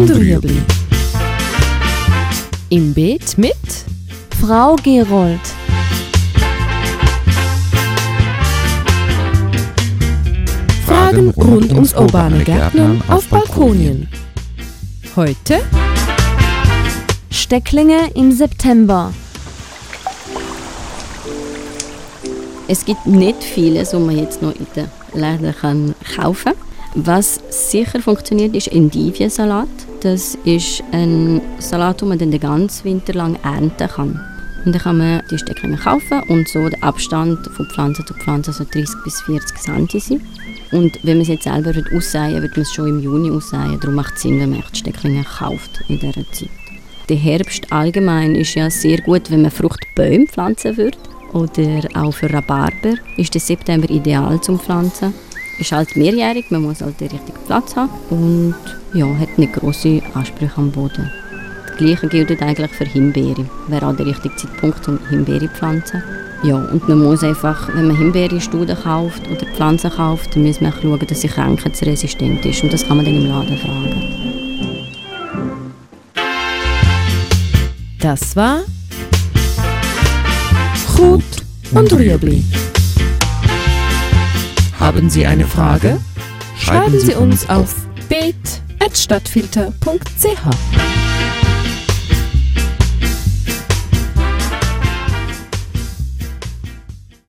und Rüebli. Im Beet mit Frau Gerold. Fragen rund ums urbane Gärtnern auf Balkonien. Heute Stecklinge im September. Es gibt nicht vieles, was man jetzt noch in den Läden kann kaufen kann. Was sicher funktioniert, ist Endiviensalat. Das ist ein Salat, den man dann den ganzen Winter lang ernten kann. Und dann kann man die Stecklinge kaufen und so der Abstand von Pflanze zu Pflanze so 30 bis 40 cm sein. Und wenn man es jetzt selber aussäen wird man es schon im Juni aussäen. Darum macht es Sinn, wenn man echt Stecklinge kauft in dieser Zeit. Der Herbst allgemein ist ja sehr gut, wenn man Fruchtbäume pflanzen würde. Oder auch für Rhabarber ist der September ideal zum Pflanzen. Ist halt mehrjährig, man muss halt den richtigen Platz haben und ja, hat nicht große Ansprüche am Boden. Das Gleiche gilt eigentlich für Himbeere. Wäre auch der richtige Zeitpunkt zum Himbeere zu pflanzen. Ja, und man muss einfach, wenn man Himbeerstuden kauft oder Pflanzen kauft, dann muss man schauen, dass sie krankheitsresistent ist. Und das kann man dann im Laden fragen. Das war Gut und Rüebli. Haben Sie eine Frage? Schreiben Sie uns auf beet.stadtfilter.ch.